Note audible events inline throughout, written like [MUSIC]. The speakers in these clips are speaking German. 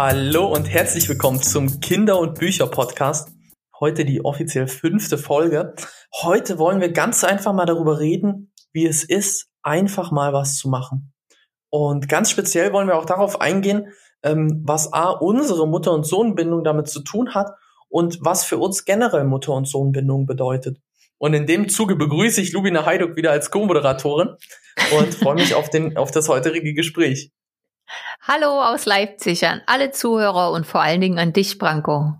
Hallo und herzlich willkommen zum Kinder- und Bücher-Podcast. Heute die offiziell fünfte Folge. Heute wollen wir ganz einfach mal darüber reden, wie es ist, einfach mal was zu machen. Und ganz speziell wollen wir auch darauf eingehen, ähm, was A, unsere Mutter- und Sohnbindung damit zu tun hat und was für uns generell Mutter- und Sohnbindung bedeutet. Und in dem Zuge begrüße ich Lubina Heiduk wieder als Co-Moderatorin und freue mich auf, den, auf das heutige Gespräch. Hallo aus Leipzig an alle Zuhörer und vor allen Dingen an dich, Branko.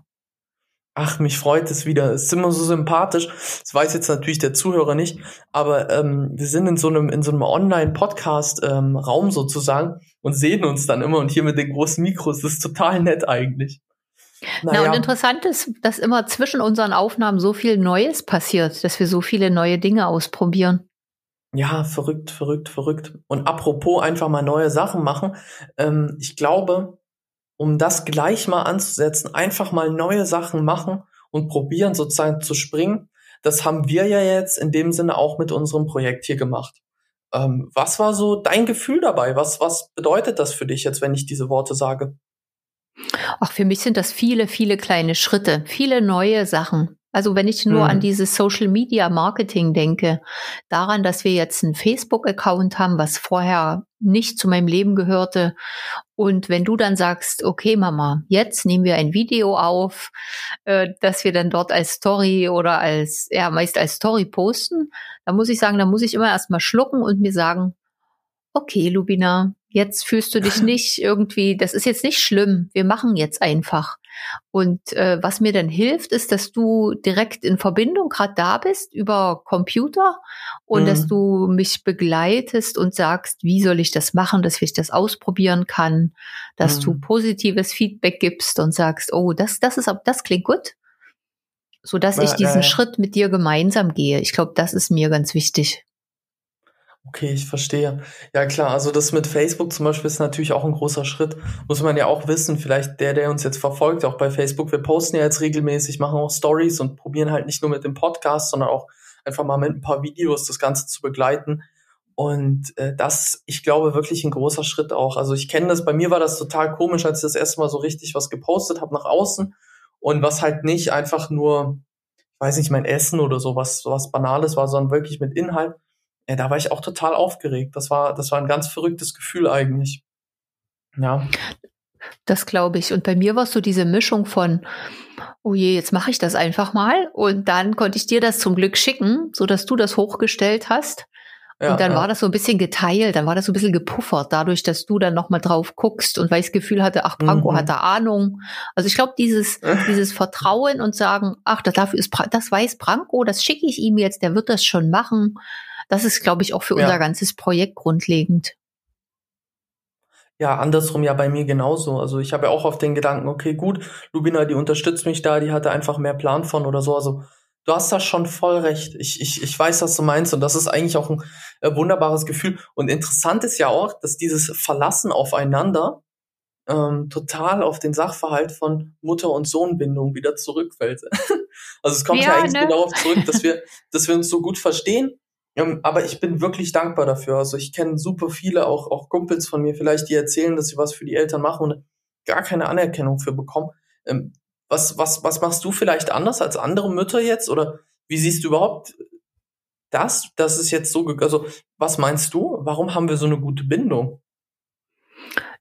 Ach, mich freut es wieder. Es ist immer so sympathisch. Das weiß jetzt natürlich der Zuhörer nicht, aber ähm, wir sind in so einem in so einem Online-Podcast-Raum ähm, sozusagen und sehen uns dann immer und hier mit den großen Mikros. Das ist total nett eigentlich. Naja. Na und interessant ist, dass immer zwischen unseren Aufnahmen so viel Neues passiert, dass wir so viele neue Dinge ausprobieren. Ja, verrückt, verrückt, verrückt. Und apropos einfach mal neue Sachen machen. Ähm, ich glaube, um das gleich mal anzusetzen, einfach mal neue Sachen machen und probieren sozusagen zu springen. Das haben wir ja jetzt in dem Sinne auch mit unserem Projekt hier gemacht. Ähm, was war so dein Gefühl dabei? Was, was bedeutet das für dich jetzt, wenn ich diese Worte sage? Ach, für mich sind das viele, viele kleine Schritte, viele neue Sachen. Also wenn ich nur mhm. an dieses Social Media Marketing denke, daran, dass wir jetzt einen Facebook-Account haben, was vorher nicht zu meinem Leben gehörte. Und wenn du dann sagst, okay, Mama, jetzt nehmen wir ein Video auf, äh, dass wir dann dort als Story oder als, ja, meist als Story posten, dann muss ich sagen, dann muss ich immer erstmal schlucken und mir sagen, okay, Lubina, jetzt fühlst du dich [LAUGHS] nicht irgendwie, das ist jetzt nicht schlimm, wir machen jetzt einfach. Und äh, was mir dann hilft, ist, dass du direkt in Verbindung gerade da bist über Computer und mhm. dass du mich begleitest und sagst, wie soll ich das machen, dass ich das ausprobieren kann, dass mhm. du positives Feedback gibst und sagst, oh, das, das ist, das klingt gut, so dass ich diesen äh, Schritt mit dir gemeinsam gehe. Ich glaube, das ist mir ganz wichtig. Okay, ich verstehe. Ja klar, also das mit Facebook zum Beispiel ist natürlich auch ein großer Schritt. Muss man ja auch wissen, vielleicht der, der uns jetzt verfolgt, auch bei Facebook, wir posten ja jetzt regelmäßig, machen auch Stories und probieren halt nicht nur mit dem Podcast, sondern auch einfach mal mit ein paar Videos das Ganze zu begleiten. Und äh, das, ich glaube, wirklich ein großer Schritt auch. Also ich kenne das, bei mir war das total komisch, als ich das erste Mal so richtig was gepostet habe nach außen und was halt nicht einfach nur, weiß nicht, mein Essen oder sowas, sowas Banales war, sondern wirklich mit Inhalt ja, da war ich auch total aufgeregt. Das war, das war ein ganz verrücktes Gefühl eigentlich. Ja. Das glaube ich. Und bei mir war es so diese Mischung von, oh je, jetzt mache ich das einfach mal. Und dann konnte ich dir das zum Glück schicken, so dass du das hochgestellt hast. Ja, und dann ja. war das so ein bisschen geteilt, dann war das so ein bisschen gepuffert, dadurch, dass du dann nochmal drauf guckst und weil ich das Gefühl hatte, ach, Branko mhm. hat da Ahnung. Also ich glaube, dieses, [LAUGHS] dieses Vertrauen und sagen, ach, das, dafür ist, das weiß Branko, das schicke ich ihm jetzt, der wird das schon machen. Das ist, glaube ich, auch für ja. unser ganzes Projekt grundlegend. Ja, andersrum ja bei mir genauso. Also ich habe ja auch auf den Gedanken, okay, gut, Lubina, die unterstützt mich da, die hatte einfach mehr Plan von oder so. Also du hast da schon voll recht. Ich, ich, ich weiß, was du meinst und das ist eigentlich auch ein äh, wunderbares Gefühl. Und interessant ist ja auch, dass dieses Verlassen aufeinander ähm, total auf den Sachverhalt von Mutter- und Sohnbindung wieder zurückfällt. [LAUGHS] also es kommt ja, ja eigentlich ne? genau darauf zurück, dass wir, [LAUGHS] dass wir uns so gut verstehen ähm, aber ich bin wirklich dankbar dafür. Also ich kenne super viele, auch, auch Kumpels von mir vielleicht, die erzählen, dass sie was für die Eltern machen und gar keine Anerkennung für bekommen. Ähm, was, was, was machst du vielleicht anders als andere Mütter jetzt? Oder wie siehst du überhaupt das? Das ist jetzt so, also was meinst du? Warum haben wir so eine gute Bindung?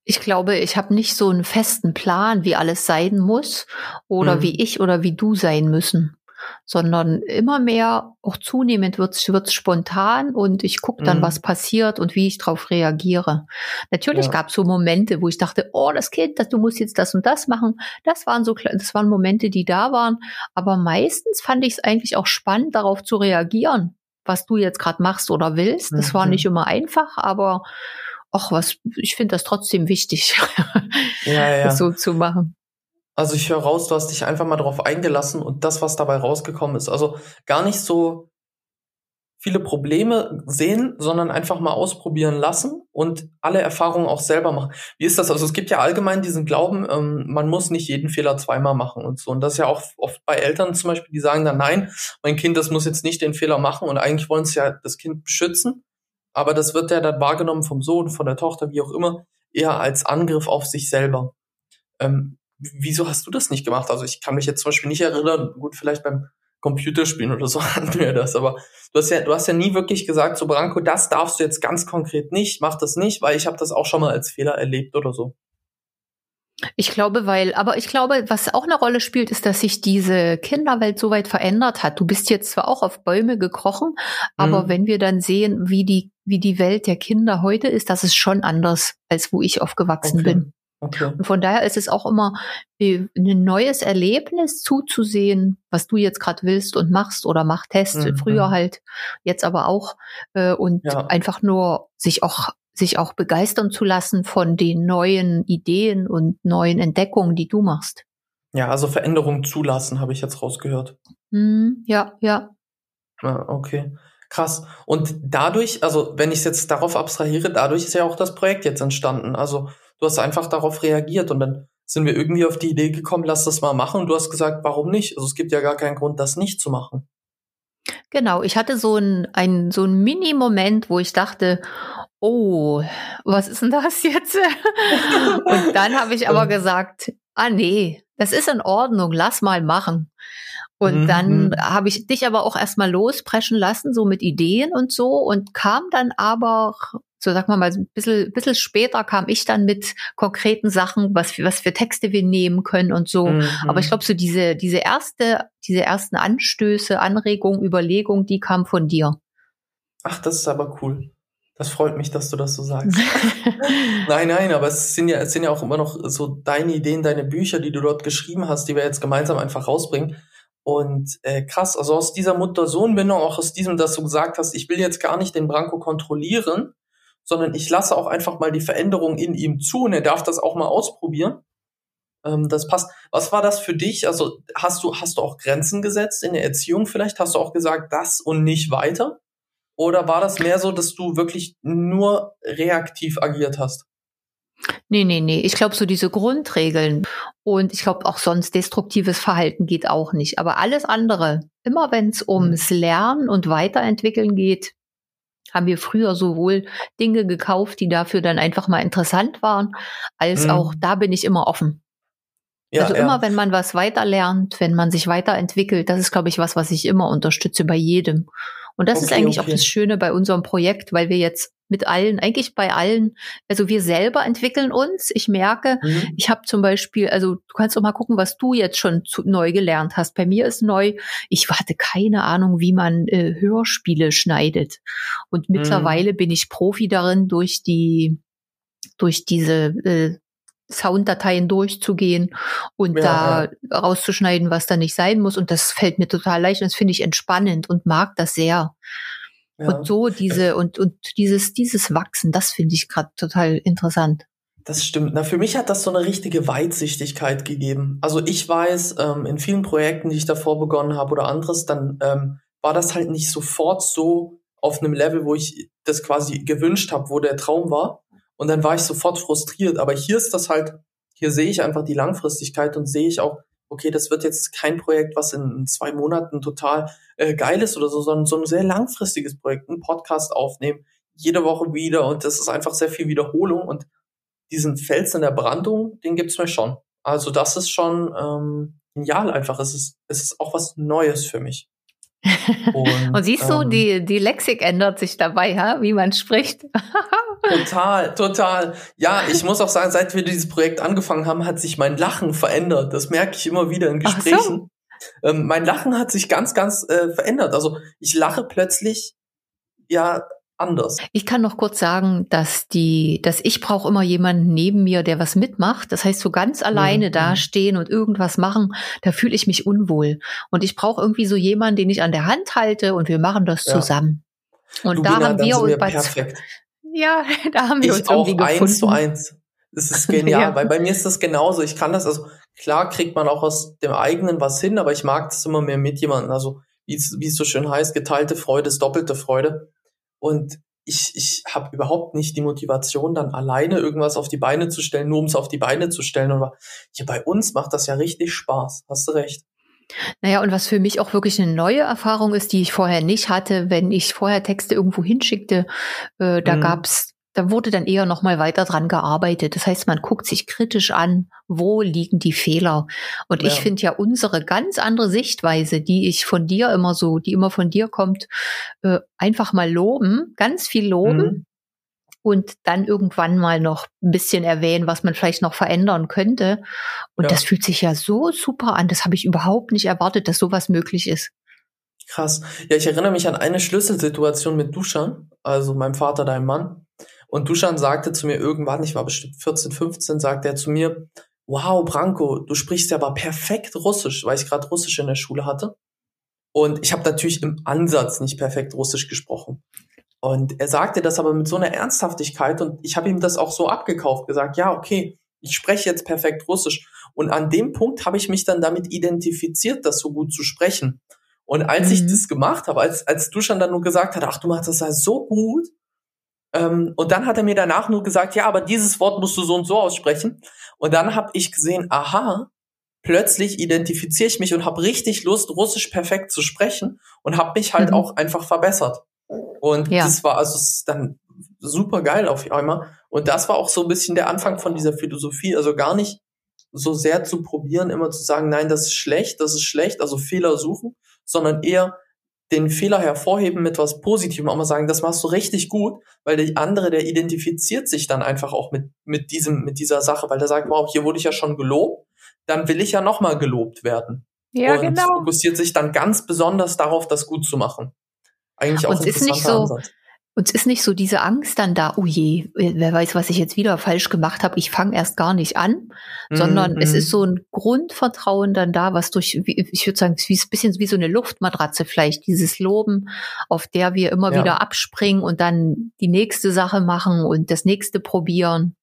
Ich glaube, ich habe nicht so einen festen Plan, wie alles sein muss oder mhm. wie ich oder wie du sein müssen sondern immer mehr, auch zunehmend wird es spontan und ich gucke dann, mhm. was passiert und wie ich darauf reagiere. Natürlich ja. gab es so Momente, wo ich dachte, oh, das Kind, das, du musst jetzt das und das machen. Das waren so, das waren Momente, die da waren. Aber meistens fand ich es eigentlich auch spannend, darauf zu reagieren, was du jetzt gerade machst oder willst. Das mhm. war nicht immer einfach, aber ach was, ich finde das trotzdem wichtig, ja, ja. [LAUGHS] das so zu machen. Also ich höre raus, du hast dich einfach mal darauf eingelassen und das, was dabei rausgekommen ist. Also gar nicht so viele Probleme sehen, sondern einfach mal ausprobieren lassen und alle Erfahrungen auch selber machen. Wie ist das? Also es gibt ja allgemein diesen Glauben, ähm, man muss nicht jeden Fehler zweimal machen und so. Und das ist ja auch oft bei Eltern zum Beispiel, die sagen dann, nein, mein Kind, das muss jetzt nicht den Fehler machen und eigentlich wollen sie ja das Kind beschützen. Aber das wird ja dann wahrgenommen vom Sohn, von der Tochter, wie auch immer, eher als Angriff auf sich selber. Ähm, wieso hast du das nicht gemacht? Also ich kann mich jetzt zum Beispiel nicht erinnern, gut, vielleicht beim Computerspielen oder so [LAUGHS] hatten wir das, aber du hast ja, du hast ja nie wirklich gesagt, so Branko, das darfst du jetzt ganz konkret nicht, mach das nicht, weil ich habe das auch schon mal als Fehler erlebt oder so. Ich glaube, weil, aber ich glaube, was auch eine Rolle spielt, ist, dass sich diese Kinderwelt so weit verändert hat. Du bist jetzt zwar auch auf Bäume gekrochen, aber mhm. wenn wir dann sehen, wie die, wie die Welt der Kinder heute ist, das ist schon anders, als wo ich aufgewachsen okay. bin. Okay. Und von daher ist es auch immer ein neues Erlebnis zuzusehen, was du jetzt gerade willst und machst oder machtest. Mhm. Früher halt, jetzt aber auch. Äh, und ja. einfach nur sich auch sich auch begeistern zu lassen von den neuen Ideen und neuen Entdeckungen, die du machst. Ja, also Veränderungen zulassen, habe ich jetzt rausgehört. Mm, ja, ja. Ah, okay. Krass. Und dadurch, also wenn ich es jetzt darauf abstrahiere, dadurch ist ja auch das Projekt jetzt entstanden. Also du hast einfach darauf reagiert und dann sind wir irgendwie auf die Idee gekommen, lass das mal machen. Und du hast gesagt, warum nicht? Also es gibt ja gar keinen Grund, das nicht zu machen. Genau, ich hatte so ein, ein, so ein Mini-Moment, wo ich dachte, oh, was ist denn das jetzt? [LAUGHS] Und dann habe ich aber gesagt, ah nee, das ist in Ordnung, lass mal machen. Und mhm. dann habe ich dich aber auch erstmal lospreschen lassen, so mit Ideen und so, und kam dann aber so sag mal mal, ein bisschen, bisschen später kam ich dann mit konkreten Sachen, was, für, was für Texte wir nehmen können und so. Mhm. Aber ich glaube, so diese, diese erste, diese ersten Anstöße, Anregungen, Überlegungen, die kamen von dir. Ach, das ist aber cool. Das freut mich, dass du das so sagst. [LAUGHS] nein, nein, aber es sind ja, es sind ja auch immer noch so deine Ideen, deine Bücher, die du dort geschrieben hast, die wir jetzt gemeinsam einfach rausbringen. Und äh, krass, also aus dieser Mutter-Sohn-Bindung, auch aus diesem, dass du gesagt hast, ich will jetzt gar nicht den Branko kontrollieren, sondern ich lasse auch einfach mal die Veränderung in ihm zu und er darf das auch mal ausprobieren. Ähm, das passt. Was war das für dich? Also hast du, hast du auch Grenzen gesetzt in der Erziehung vielleicht? Hast du auch gesagt, das und nicht weiter? Oder war das mehr so, dass du wirklich nur reaktiv agiert hast? Nee, nee, nee. Ich glaube, so diese Grundregeln und ich glaube auch sonst destruktives Verhalten geht auch nicht. Aber alles andere, immer wenn es ums mhm. Lernen und Weiterentwickeln geht, haben wir früher sowohl Dinge gekauft, die dafür dann einfach mal interessant waren, als mhm. auch da bin ich immer offen. Ja, also immer, ja. wenn man was weiterlernt, wenn man sich weiterentwickelt, das ist, glaube ich, was, was ich immer unterstütze bei jedem. Und das okay, ist eigentlich okay. auch das Schöne bei unserem Projekt, weil wir jetzt mit allen, eigentlich bei allen, also wir selber entwickeln uns. Ich merke, mhm. ich habe zum Beispiel, also du kannst doch mal gucken, was du jetzt schon zu, neu gelernt hast. Bei mir ist neu, ich hatte keine Ahnung, wie man äh, Hörspiele schneidet. Und mhm. mittlerweile bin ich Profi darin, durch die durch diese äh, Sounddateien durchzugehen und ja, da ja. rauszuschneiden, was da nicht sein muss. Und das fällt mir total leicht und das finde ich entspannend und mag das sehr. Ja. Und so diese und und dieses dieses Wachsen, das finde ich gerade total interessant. Das stimmt. Na, für mich hat das so eine richtige Weitsichtigkeit gegeben. Also ich weiß, ähm, in vielen Projekten, die ich davor begonnen habe oder anderes, dann ähm, war das halt nicht sofort so auf einem Level, wo ich das quasi gewünscht habe, wo der Traum war. Und dann war ich sofort frustriert. Aber hier ist das halt, hier sehe ich einfach die Langfristigkeit und sehe ich auch, okay, das wird jetzt kein Projekt, was in zwei Monaten total äh, geil ist oder so, sondern so ein sehr langfristiges Projekt, ein Podcast aufnehmen, jede Woche wieder und das ist einfach sehr viel Wiederholung und diesen Fels in der Brandung, den gibt's mir schon. Also das ist schon ähm, genial einfach. Es ist, es ist auch was Neues für mich. Und, und siehst du, ähm, die, die Lexik ändert sich dabei, ha? wie man spricht. [LAUGHS] total, total. Ja, ich muss auch sagen, seit wir dieses Projekt angefangen haben, hat sich mein Lachen verändert. Das merke ich immer wieder in Gesprächen. So. Ähm, mein Lachen hat sich ganz, ganz äh, verändert. Also ich lache plötzlich ja anders. Ich kann noch kurz sagen, dass die, dass ich brauche immer jemanden neben mir, der was mitmacht. Das heißt, so ganz alleine mhm. dastehen und irgendwas machen, da fühle ich mich unwohl. Und ich brauche irgendwie so jemanden, den ich an der Hand halte und wir machen das ja. zusammen. Und da haben wir uns bei perfekt. Ja, [LAUGHS] da haben wir ich uns auch irgendwie gefunden. eins zu eins. Das ist genial, [LAUGHS] ja. weil bei mir ist das genauso. Ich kann das, also klar kriegt man auch aus dem eigenen was hin, aber ich mag das immer mehr mit jemandem. Also wie es so schön heißt, geteilte Freude ist doppelte Freude. Und ich, ich habe überhaupt nicht die Motivation, dann alleine irgendwas auf die Beine zu stellen, nur um es auf die Beine zu stellen. Aber hier bei uns macht das ja richtig Spaß. Hast du recht. Naja, und was für mich auch wirklich eine neue Erfahrung ist, die ich vorher nicht hatte, wenn ich vorher Texte irgendwo hinschickte, äh, da mhm. gab's da wurde dann eher noch mal weiter dran gearbeitet. Das heißt, man guckt sich kritisch an, wo liegen die Fehler. Und ja. ich finde ja unsere ganz andere Sichtweise, die ich von dir immer so, die immer von dir kommt, äh, einfach mal loben, ganz viel loben. Mhm. Und dann irgendwann mal noch ein bisschen erwähnen, was man vielleicht noch verändern könnte. Und ja. das fühlt sich ja so super an. Das habe ich überhaupt nicht erwartet, dass sowas möglich ist. Krass. Ja, ich erinnere mich an eine Schlüsselsituation mit Duschan, also meinem Vater, deinem Mann. Und Duschan sagte zu mir irgendwann, ich war bestimmt 14, 15, sagte er zu mir, wow, Branko, du sprichst ja aber perfekt Russisch, weil ich gerade Russisch in der Schule hatte. Und ich habe natürlich im Ansatz nicht perfekt Russisch gesprochen. Und er sagte das aber mit so einer Ernsthaftigkeit und ich habe ihm das auch so abgekauft, gesagt, ja, okay, ich spreche jetzt perfekt Russisch. Und an dem Punkt habe ich mich dann damit identifiziert, das so gut zu sprechen. Und als mhm. ich das gemacht habe, als, als Duschan dann nur gesagt hat, ach, du machst das ja so gut, ähm, und dann hat er mir danach nur gesagt, ja, aber dieses Wort musst du so und so aussprechen. Und dann habe ich gesehen, aha, plötzlich identifiziere ich mich und habe richtig Lust, Russisch perfekt zu sprechen und habe mich halt mhm. auch einfach verbessert. Und ja. das war also dann super geil auf einmal. Und das war auch so ein bisschen der Anfang von dieser Philosophie. Also gar nicht so sehr zu probieren, immer zu sagen, nein, das ist schlecht, das ist schlecht, also Fehler suchen, sondern eher den Fehler hervorheben mit was Positivem, auch mal sagen, das machst du richtig gut, weil der andere, der identifiziert sich dann einfach auch mit, mit diesem, mit dieser Sache, weil der sagt, wow, hier wurde ich ja schon gelobt, dann will ich ja nochmal gelobt werden. Ja, und genau. fokussiert sich dann ganz besonders darauf, das gut zu machen. Eigentlich auch und ein ist nicht so, Ansatz. Uns ist nicht so diese Angst dann da, oh je, wer weiß, was ich jetzt wieder falsch gemacht habe, ich fange erst gar nicht an, mhm. sondern es mhm. ist so ein Grundvertrauen dann da, was durch, ich würde sagen, wie ein bisschen wie so eine Luftmatratze vielleicht, dieses Loben, auf der wir immer ja. wieder abspringen und dann die nächste Sache machen und das nächste probieren.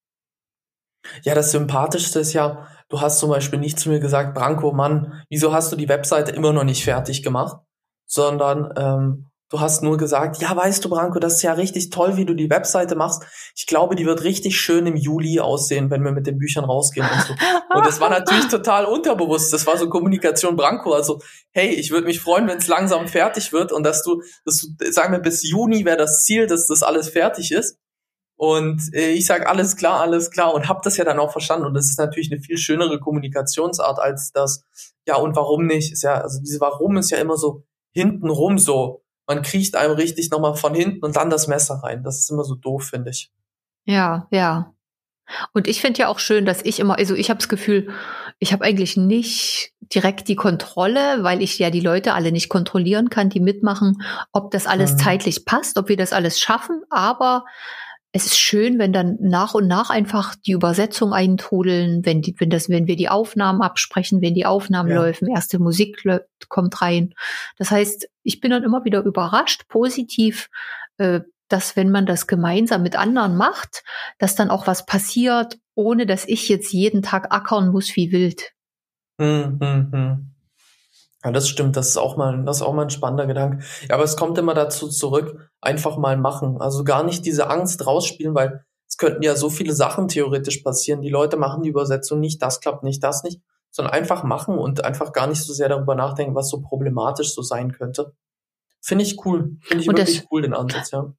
Ja, das Sympathischste ist ja, du hast zum Beispiel nicht zu mir gesagt, Branko, Mann, wieso hast du die Webseite immer noch nicht fertig gemacht? Sondern ähm, Du hast nur gesagt, ja, weißt du, Branko, das ist ja richtig toll, wie du die Webseite machst. Ich glaube, die wird richtig schön im Juli aussehen, wenn wir mit den Büchern rausgehen und so. Und das war natürlich total unterbewusst. Das war so Kommunikation Branko. Also, hey, ich würde mich freuen, wenn es langsam fertig wird und dass du, dass du, sagen wir, bis Juni wäre das Ziel, dass das alles fertig ist. Und äh, ich sage alles klar, alles klar und habe das ja dann auch verstanden. Und das ist natürlich eine viel schönere Kommunikationsart als das, ja, und warum nicht? Ist ja, also diese Warum ist ja immer so hintenrum so man kriecht einem richtig nochmal von hinten und dann das Messer rein. Das ist immer so doof, finde ich. Ja, ja. Und ich finde ja auch schön, dass ich immer, also ich habe das Gefühl, ich habe eigentlich nicht direkt die Kontrolle, weil ich ja die Leute alle nicht kontrollieren kann, die mitmachen, ob das alles mhm. zeitlich passt, ob wir das alles schaffen. Aber es ist schön, wenn dann nach und nach einfach die Übersetzung eintrudeln, wenn die, wenn das, wenn wir die Aufnahmen absprechen, wenn die Aufnahmen ja. laufen, erste Musik kommt rein. Das heißt, ich bin dann immer wieder überrascht, positiv, äh, dass wenn man das gemeinsam mit anderen macht, dass dann auch was passiert, ohne dass ich jetzt jeden Tag ackern muss wie wild. Hm, hm, hm. Ja, das stimmt. Das ist auch mal, das ist auch mal ein spannender Gedanke. Ja, aber es kommt immer dazu zurück, einfach mal machen. Also gar nicht diese Angst rausspielen, weil es könnten ja so viele Sachen theoretisch passieren. Die Leute machen die Übersetzung nicht, das klappt nicht, das nicht, sondern einfach machen und einfach gar nicht so sehr darüber nachdenken, was so problematisch so sein könnte. Finde ich cool. Finde ich und wirklich das, cool, den Ansatz, ja.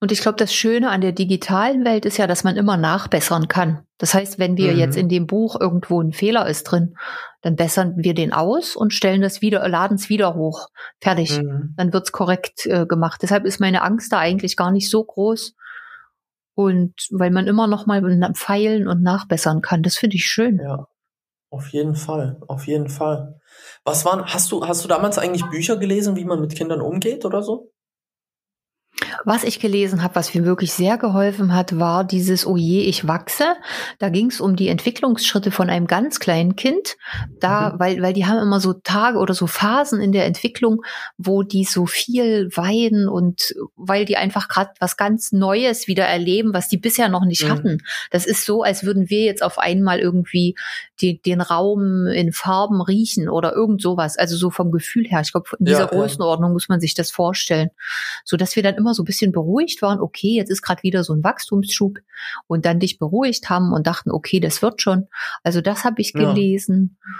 Und ich glaube, das Schöne an der digitalen Welt ist ja, dass man immer nachbessern kann. Das heißt, wenn wir mhm. jetzt in dem Buch irgendwo ein Fehler ist drin, dann bessern wir den aus und stellen das wieder, laden es wieder hoch. Fertig. Mhm. Dann wird's korrekt äh, gemacht. Deshalb ist meine Angst da eigentlich gar nicht so groß. Und weil man immer noch mal feilen und nachbessern kann, das finde ich schön. Ja, auf jeden Fall, auf jeden Fall. Was waren, hast du, hast du damals eigentlich Bücher gelesen, wie man mit Kindern umgeht oder so? Was ich gelesen habe, was mir wirklich sehr geholfen hat, war dieses Oh je, ich wachse. Da ging es um die Entwicklungsschritte von einem ganz kleinen Kind. Da, mhm. weil, weil die haben immer so Tage oder so Phasen in der Entwicklung, wo die so viel weiden und weil die einfach gerade was ganz Neues wieder erleben, was die bisher noch nicht mhm. hatten. Das ist so, als würden wir jetzt auf einmal irgendwie die, den Raum in Farben riechen oder irgend sowas. Also so vom Gefühl her. Ich glaube, in dieser ja, Größenordnung ja. muss man sich das vorstellen. So dass wir dann immer so ein bisschen beruhigt waren, okay, jetzt ist gerade wieder so ein Wachstumsschub und dann dich beruhigt haben und dachten, okay, das wird schon. Also das habe ich gelesen. Ja.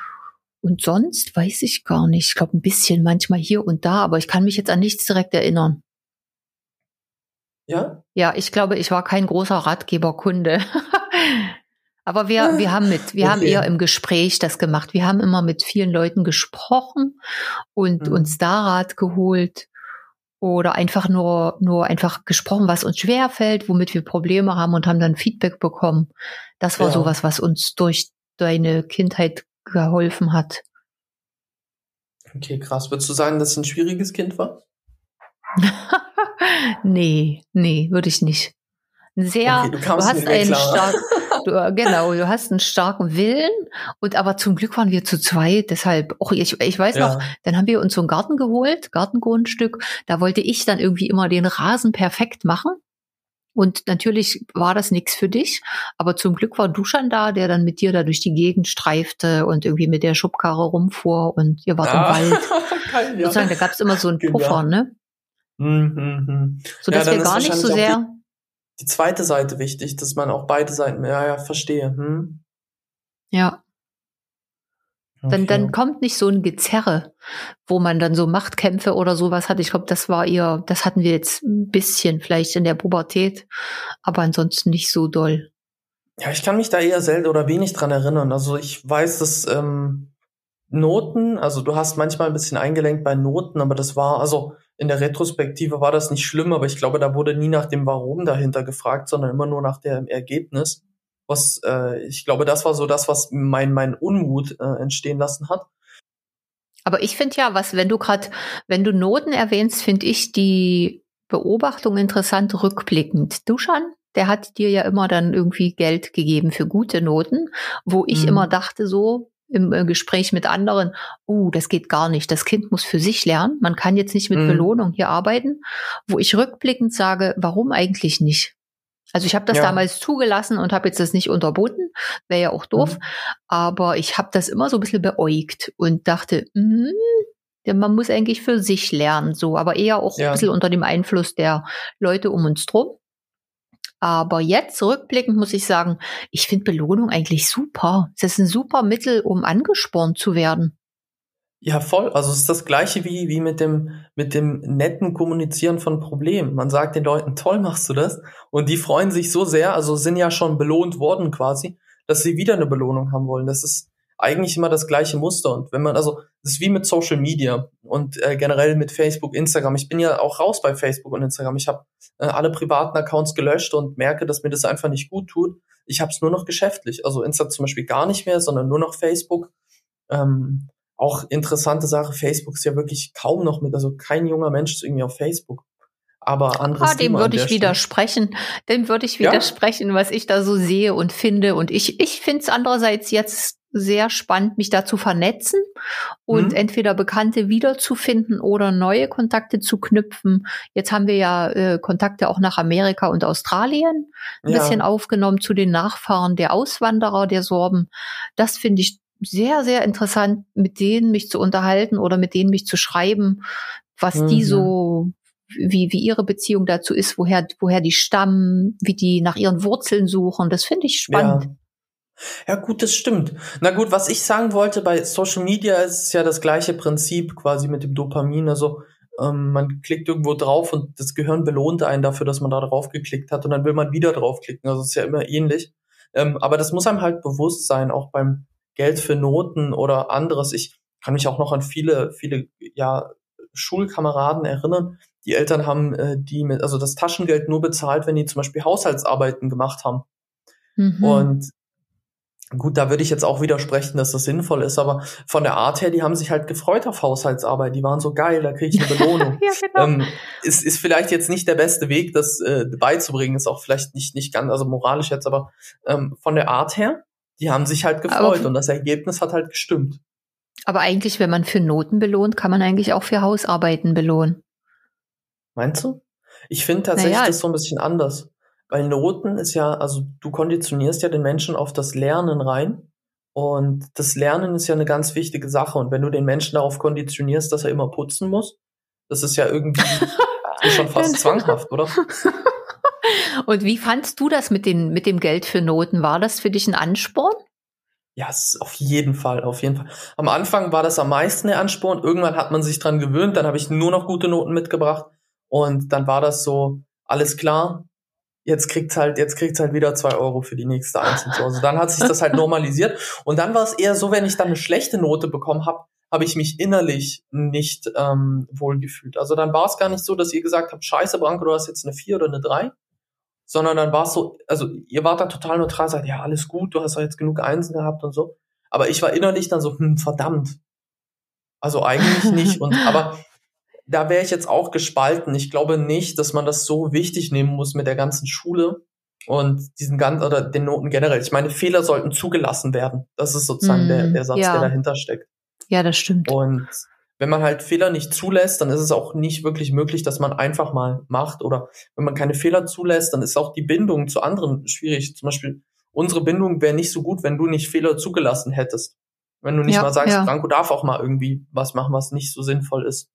Und sonst weiß ich gar nicht. Ich glaube, ein bisschen manchmal hier und da, aber ich kann mich jetzt an nichts direkt erinnern. Ja? Ja, ich glaube, ich war kein großer Ratgeberkunde. [LAUGHS] Aber wir, wir haben mit, wir okay. haben eher im Gespräch das gemacht. Wir haben immer mit vielen Leuten gesprochen und mhm. uns da Rat geholt oder einfach nur, nur einfach gesprochen, was uns schwerfällt, womit wir Probleme haben und haben dann Feedback bekommen. Das war ja. sowas, was uns durch deine Kindheit geholfen hat. Okay, krass. Würdest du sagen, dass es ein schwieriges Kind war? [LAUGHS] nee, nee, würde ich nicht. Sehr, okay, du, du hast einen stark, du, äh, genau, du hast einen starken Willen und aber zum Glück waren wir zu zweit, deshalb, auch ich, ich weiß ja. noch, dann haben wir uns so einen Garten geholt, Gartengrundstück, da wollte ich dann irgendwie immer den Rasen perfekt machen. Und natürlich war das nichts für dich, aber zum Glück war Duschan da, der dann mit dir da durch die Gegend streifte und irgendwie mit der Schubkarre rumfuhr und ihr wart ja. im Wald. [LAUGHS] Geil, ja. Sozusagen, da gab es immer so einen Puffer, ne? Mhm, mhm. So dass ja, wir gar nicht so sehr. Die, zweite Seite wichtig, dass man auch beide Seiten, ja, ja, verstehe. Hm? Ja. Okay. Dann, dann kommt nicht so ein Gezerre, wo man dann so Machtkämpfe oder sowas hat. Ich glaube, das war eher, das hatten wir jetzt ein bisschen vielleicht in der Pubertät, aber ansonsten nicht so doll. Ja, ich kann mich da eher selten oder wenig dran erinnern. Also ich weiß, dass ähm, Noten, also du hast manchmal ein bisschen eingelenkt bei Noten, aber das war, also in der Retrospektive war das nicht schlimm, aber ich glaube, da wurde nie nach dem Warum dahinter gefragt, sondern immer nur nach dem Ergebnis. Was, äh, ich glaube, das war so das, was mein, mein Unmut äh, entstehen lassen hat. Aber ich finde ja, was, wenn du gerade, wenn du Noten erwähnst, finde ich die Beobachtung interessant rückblickend. Duschan, der hat dir ja immer dann irgendwie Geld gegeben für gute Noten, wo ich mhm. immer dachte so, im äh, Gespräch mit anderen, uh, das geht gar nicht. Das Kind muss für sich lernen. Man kann jetzt nicht mit mhm. Belohnung hier arbeiten. Wo ich rückblickend sage, warum eigentlich nicht? Also ich habe das ja. damals zugelassen und habe jetzt das nicht unterboten, wäre ja auch doof. Mhm. Aber ich habe das immer so ein bisschen beäugt und dachte, mh, man muss eigentlich für sich lernen, so, aber eher auch ja. ein bisschen unter dem Einfluss der Leute um uns drum. Aber jetzt zurückblickend muss ich sagen, ich finde Belohnung eigentlich super. Es ist ein super Mittel, um angespornt zu werden. Ja, voll. Also es ist das gleiche wie, wie mit dem, mit dem netten Kommunizieren von Problemen. Man sagt den Leuten, toll machst du das. Und die freuen sich so sehr, also sind ja schon belohnt worden quasi, dass sie wieder eine Belohnung haben wollen. Das ist, eigentlich immer das gleiche Muster. Und wenn man, also, das ist wie mit Social Media und äh, generell mit Facebook, Instagram. Ich bin ja auch raus bei Facebook und Instagram. Ich habe äh, alle privaten Accounts gelöscht und merke, dass mir das einfach nicht gut tut. Ich habe es nur noch geschäftlich. Also Insta zum Beispiel gar nicht mehr, sondern nur noch Facebook. Ähm, auch interessante Sache, Facebook ist ja wirklich kaum noch mit, also kein junger Mensch ist irgendwie auf Facebook. Aber anderes ah, dem würde ich widersprechen. Dem würde ich widersprechen, ja? was ich da so sehe und finde. Und ich, ich finde es andererseits jetzt sehr spannend, mich da zu vernetzen und mhm. entweder Bekannte wiederzufinden oder neue Kontakte zu knüpfen. Jetzt haben wir ja äh, Kontakte auch nach Amerika und Australien ein ja. bisschen aufgenommen zu den Nachfahren der Auswanderer der Sorben. Das finde ich sehr, sehr interessant, mit denen mich zu unterhalten oder mit denen mich zu schreiben, was mhm. die so wie, wie ihre Beziehung dazu ist, woher, woher die stammen, wie die nach ihren Wurzeln suchen. Das finde ich spannend. Ja. Ja, gut, das stimmt. Na gut, was ich sagen wollte, bei Social Media ist es ja das gleiche Prinzip quasi mit dem Dopamin. Also ähm, man klickt irgendwo drauf und das Gehirn belohnt einen dafür, dass man da drauf geklickt hat und dann will man wieder draufklicken. Also es ist ja immer ähnlich. Ähm, aber das muss einem halt bewusst sein, auch beim Geld für Noten oder anderes. Ich kann mich auch noch an viele, viele, ja, Schulkameraden erinnern. Die Eltern haben äh, die mit, also das Taschengeld nur bezahlt, wenn die zum Beispiel Haushaltsarbeiten gemacht haben. Mhm. Und Gut, da würde ich jetzt auch widersprechen, dass das sinnvoll ist, aber von der Art her, die haben sich halt gefreut auf Haushaltsarbeit. Die waren so geil, da kriege ich eine [LAUGHS] Belohnung. ja, genau. ähm, ist, ist vielleicht jetzt nicht der beste Weg, das äh, beizubringen, ist auch vielleicht nicht, nicht ganz, also moralisch jetzt, aber ähm, von der Art her, die haben sich halt gefreut aber, und das Ergebnis hat halt gestimmt. Aber eigentlich, wenn man für Noten belohnt, kann man eigentlich auch für Hausarbeiten belohnen. Meinst du? Ich finde tatsächlich naja, das so ein bisschen anders. Weil Noten ist ja, also du konditionierst ja den Menschen auf das Lernen rein. Und das Lernen ist ja eine ganz wichtige Sache. Und wenn du den Menschen darauf konditionierst, dass er immer putzen muss, das ist ja irgendwie [LAUGHS] schon fast zwanghaft, oder? [LAUGHS] Und wie fandst du das mit, den, mit dem Geld für Noten? War das für dich ein Ansporn? Ja, auf jeden Fall, auf jeden Fall. Am Anfang war das am meisten der Ansporn. Irgendwann hat man sich dran gewöhnt. Dann habe ich nur noch gute Noten mitgebracht. Und dann war das so, alles klar, jetzt kriegt's halt, jetzt kriegt's halt wieder zwei Euro für die nächste Eins und so. Also dann hat sich das halt normalisiert. Und dann war es eher so, wenn ich dann eine schlechte Note bekommen habe, habe ich mich innerlich nicht ähm, wohlgefühlt. Also dann war es gar nicht so, dass ihr gesagt habt, scheiße, Branko, du hast jetzt eine vier oder eine drei, sondern dann war es so, also ihr wart da total neutral, sagt, ja, alles gut, du hast doch jetzt genug Einsen gehabt und so. Aber ich war innerlich dann so, hm, verdammt. Also eigentlich nicht. Und aber da wäre ich jetzt auch gespalten. Ich glaube nicht, dass man das so wichtig nehmen muss mit der ganzen Schule und diesen ganzen oder den Noten generell. Ich meine, Fehler sollten zugelassen werden. Das ist sozusagen mm, der, der Satz, ja. der dahinter steckt. Ja, das stimmt. Und wenn man halt Fehler nicht zulässt, dann ist es auch nicht wirklich möglich, dass man einfach mal macht. Oder wenn man keine Fehler zulässt, dann ist auch die Bindung zu anderen schwierig. Zum Beispiel, unsere Bindung wäre nicht so gut, wenn du nicht Fehler zugelassen hättest. Wenn du nicht ja, mal sagst, ja. Franco darf auch mal irgendwie was machen, was nicht so sinnvoll ist.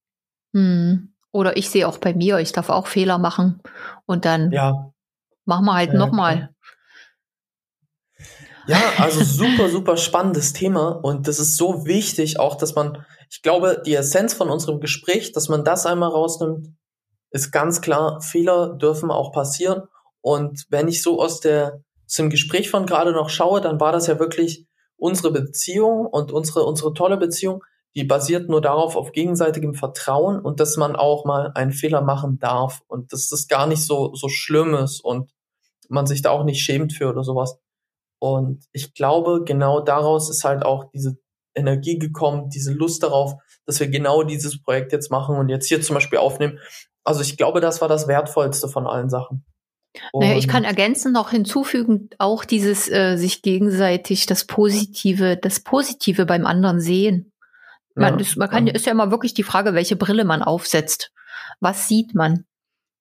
Hm. Oder ich sehe auch bei mir, ich darf auch Fehler machen und dann ja. machen wir halt ja, nochmal. Ja, also super, super spannendes Thema und das ist so wichtig auch, dass man, ich glaube, die Essenz von unserem Gespräch, dass man das einmal rausnimmt, ist ganz klar, Fehler dürfen auch passieren und wenn ich so aus der, aus dem Gespräch von gerade noch schaue, dann war das ja wirklich unsere Beziehung und unsere, unsere tolle Beziehung, die basiert nur darauf, auf gegenseitigem Vertrauen und dass man auch mal einen Fehler machen darf und dass das gar nicht so, so schlimm ist und man sich da auch nicht schämt für oder sowas. Und ich glaube, genau daraus ist halt auch diese Energie gekommen, diese Lust darauf, dass wir genau dieses Projekt jetzt machen und jetzt hier zum Beispiel aufnehmen. Also ich glaube, das war das Wertvollste von allen Sachen. naja, ich kann ergänzen noch hinzufügen, auch dieses äh, sich gegenseitig das Positive, das Positive beim anderen sehen. Man, ja, man kann, ist ja immer wirklich die Frage, welche Brille man aufsetzt. Was sieht man?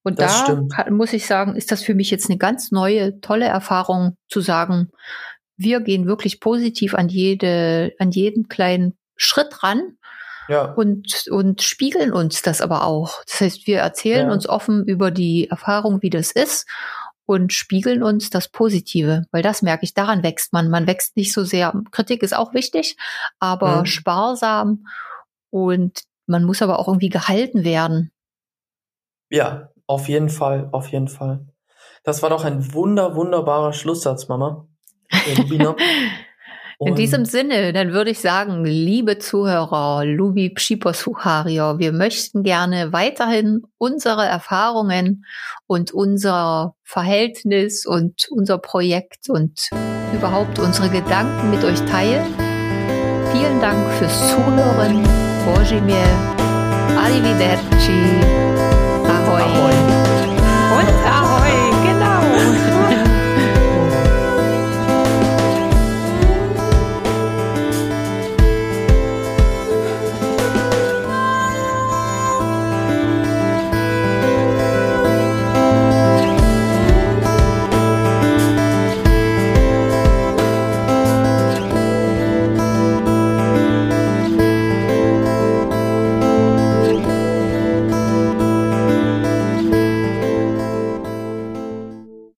Und das da kann, muss ich sagen, ist das für mich jetzt eine ganz neue, tolle Erfahrung zu sagen, wir gehen wirklich positiv an jede, an jeden kleinen Schritt ran. Ja. Und, und spiegeln uns das aber auch. Das heißt, wir erzählen ja. uns offen über die Erfahrung, wie das ist und spiegeln uns das Positive, weil das merke ich, daran wächst man. Man wächst nicht so sehr. Kritik ist auch wichtig, aber mhm. sparsam und man muss aber auch irgendwie gehalten werden. Ja, auf jeden Fall, auf jeden Fall. Das war doch ein wunder, wunderbarer Schlusssatz, Mama. [LAUGHS] In diesem Sinne, dann würde ich sagen, liebe Zuhörer, Lubi Pschiposucharier, wir möchten gerne weiterhin unsere Erfahrungen und unser Verhältnis und unser Projekt und überhaupt unsere Gedanken mit euch teilen. Vielen Dank fürs Zuhören. Bojimie. Arrivederci.